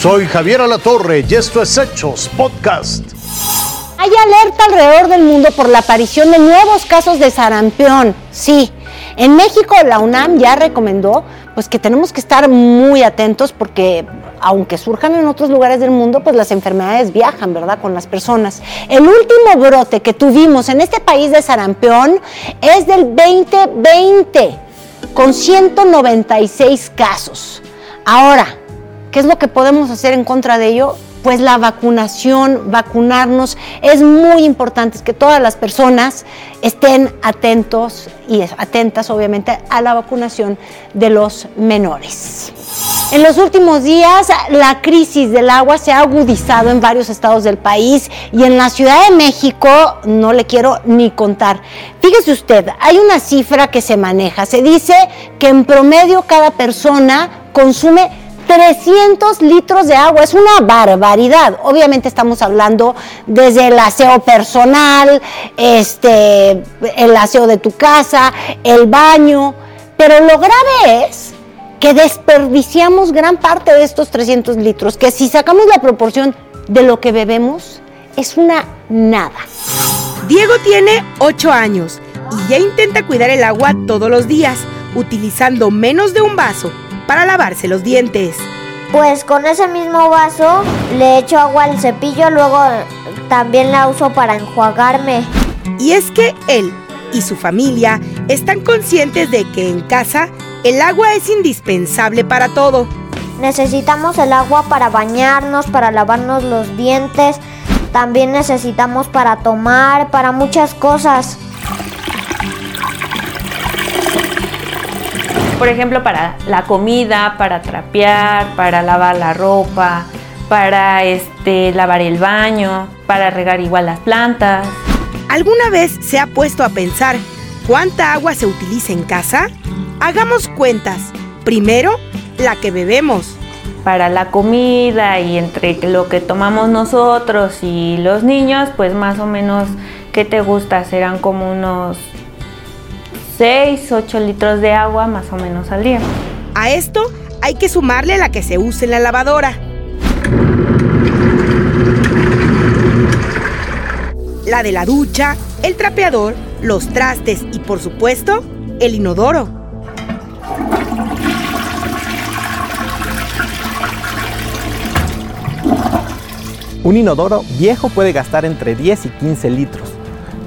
Soy Javier Alatorre y esto es Hechos Podcast. Hay alerta alrededor del mundo por la aparición de nuevos casos de sarampión. Sí, en México la UNAM ya recomendó pues que tenemos que estar muy atentos porque aunque surjan en otros lugares del mundo, pues las enfermedades viajan, ¿verdad? Con las personas. El último brote que tuvimos en este país de sarampión es del 2020, con 196 casos. Ahora, ¿qué es lo que podemos hacer en contra de ello? pues la vacunación, vacunarnos, es muy importante que todas las personas estén atentos y atentas obviamente a la vacunación de los menores. En los últimos días, la crisis del agua se ha agudizado en varios estados del país y en la Ciudad de México no le quiero ni contar. Fíjese usted, hay una cifra que se maneja. Se dice que en promedio cada persona consume 300 litros de agua, es una barbaridad. Obviamente estamos hablando desde el aseo personal, este, el aseo de tu casa, el baño, pero lo grave es que desperdiciamos gran parte de estos 300 litros, que si sacamos la proporción de lo que bebemos, es una nada. Diego tiene 8 años y ya intenta cuidar el agua todos los días, utilizando menos de un vaso para lavarse los dientes. Pues con ese mismo vaso le echo agua al cepillo, luego también la uso para enjuagarme. Y es que él y su familia están conscientes de que en casa el agua es indispensable para todo. Necesitamos el agua para bañarnos, para lavarnos los dientes, también necesitamos para tomar, para muchas cosas. Por ejemplo, para la comida, para trapear, para lavar la ropa, para este, lavar el baño, para regar igual las plantas. ¿Alguna vez se ha puesto a pensar cuánta agua se utiliza en casa? Hagamos cuentas. Primero, la que bebemos. Para la comida y entre lo que tomamos nosotros y los niños, pues más o menos, ¿qué te gusta? Serán como unos 6, 8 litros de agua más o menos al día. A esto hay que sumarle la que se usa en la lavadora. La de la ducha, el trapeador, los trastes y por supuesto, el inodoro. Un inodoro viejo puede gastar entre 10 y 15 litros.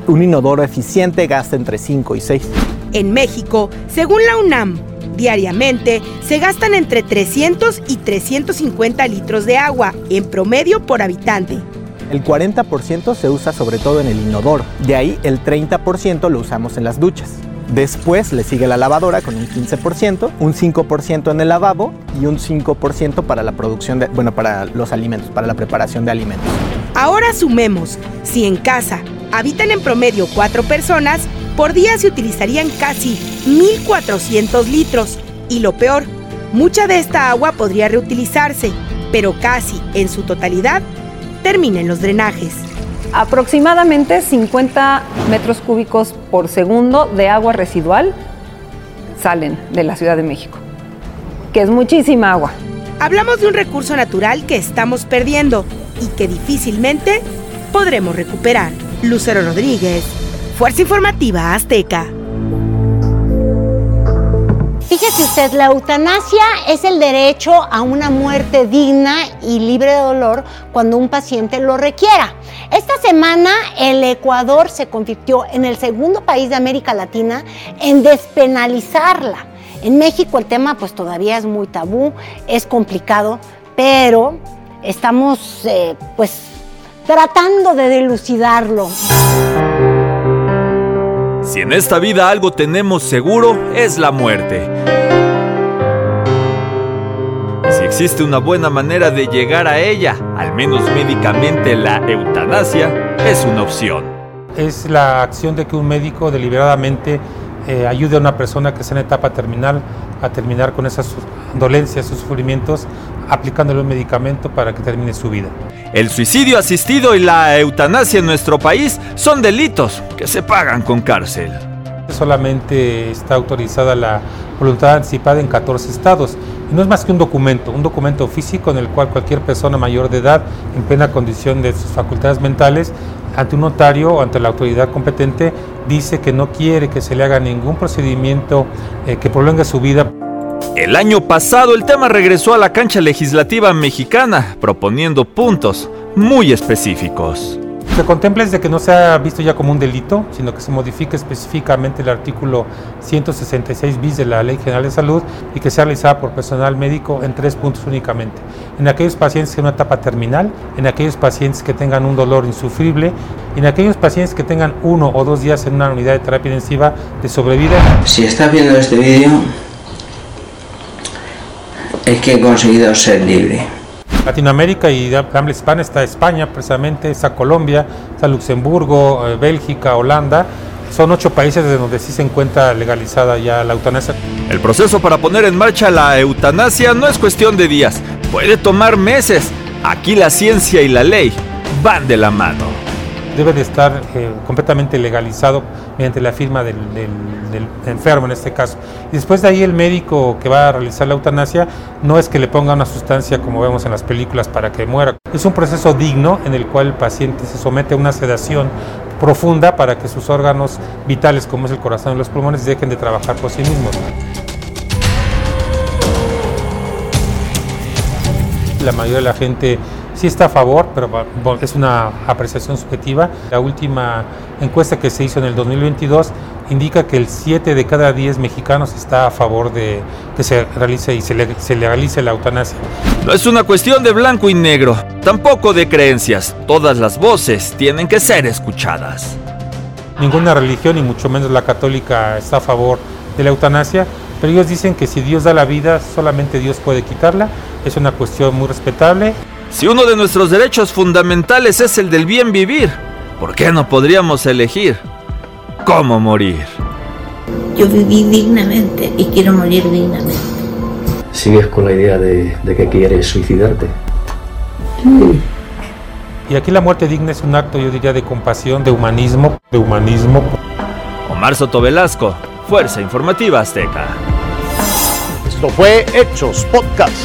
Un inodoro eficiente gasta entre 5 y 6. En México, según la UNAM, diariamente se gastan entre 300 y 350 litros de agua en promedio por habitante. El 40% se usa sobre todo en el inodoro, de ahí el 30% lo usamos en las duchas. Después le sigue la lavadora con un 15%, un 5% en el lavabo y un 5% para la producción de, bueno, para los alimentos, para la preparación de alimentos. Ahora sumemos, si en casa habitan en promedio cuatro personas, por día se utilizarían casi 1.400 litros. Y lo peor, mucha de esta agua podría reutilizarse, pero casi en su totalidad termina en los drenajes. Aproximadamente 50 metros cúbicos por segundo de agua residual salen de la Ciudad de México, que es muchísima agua. Hablamos de un recurso natural que estamos perdiendo y que difícilmente podremos recuperar. Lucero Rodríguez, Fuerza Informativa Azteca. Fíjese usted, la eutanasia es el derecho a una muerte digna y libre de dolor cuando un paciente lo requiera. Esta semana el Ecuador se convirtió en el segundo país de América Latina en despenalizarla. En México el tema pues todavía es muy tabú, es complicado, pero estamos eh, pues tratando de dilucidarlo. Si en esta vida algo tenemos seguro, es la muerte. Y si existe una buena manera de llegar a ella, al menos médicamente la eutanasia, es una opción. Es la acción de que un médico deliberadamente eh, ayude a una persona que está en etapa terminal a terminar con esas dolencias, sus sufrimientos, aplicándole un medicamento para que termine su vida. El suicidio asistido y la eutanasia en nuestro país son delitos que se pagan con cárcel. Solamente está autorizada la voluntad anticipada en 14 estados. no es más que un documento, un documento físico en el cual cualquier persona mayor de edad, en plena condición de sus facultades mentales, ante un notario o ante la autoridad competente, dice que no quiere que se le haga ningún procedimiento eh, que prolongue su vida. El año pasado el tema regresó a la cancha legislativa mexicana, proponiendo puntos muy específicos. Que contempla es de que no sea visto ya como un delito, sino que se modifique específicamente el artículo 166 bis de la Ley General de Salud y que sea realizada por personal médico en tres puntos únicamente. En aquellos pacientes en una etapa terminal, en aquellos pacientes que tengan un dolor insufrible y en aquellos pacientes que tengan uno o dos días en una unidad de terapia intensiva de sobrevida. Si estás viendo este vídeo, es que he conseguido ser libre. Latinoamérica y de habla hispana está España, precisamente, está Colombia, está Luxemburgo, eh, Bélgica, Holanda. Son ocho países de donde sí se encuentra legalizada ya la eutanasia. El proceso para poner en marcha la eutanasia no es cuestión de días, puede tomar meses. Aquí la ciencia y la ley van de la mano. Debe de estar eh, completamente legalizado mediante la firma del, del, enfermo en este caso. Y después de ahí el médico que va a realizar la eutanasia no es que le ponga una sustancia como vemos en las películas para que muera. Es un proceso digno en el cual el paciente se somete a una sedación profunda para que sus órganos vitales como es el corazón y los pulmones dejen de trabajar por sí mismos. La mayoría de la gente sí está a favor, pero es una apreciación subjetiva. La última encuesta que se hizo en el 2022 indica que el 7 de cada 10 mexicanos está a favor de que se realice y se, le, se legalice la eutanasia. No es una cuestión de blanco y negro, tampoco de creencias. Todas las voces tienen que ser escuchadas. Ninguna religión, y mucho menos la católica, está a favor de la eutanasia, pero ellos dicen que si Dios da la vida, solamente Dios puede quitarla. Es una cuestión muy respetable. Si uno de nuestros derechos fundamentales es el del bien vivir, ¿por qué no podríamos elegir cómo morir? Yo viví dignamente y quiero morir dignamente. ¿Sigues con la idea de, de que quieres suicidarte? Sí. Y aquí la muerte digna es un acto, yo diría, de compasión, de humanismo, de humanismo. Omar Soto Velasco, Fuerza Informativa Azteca. Esto fue Hechos Podcast.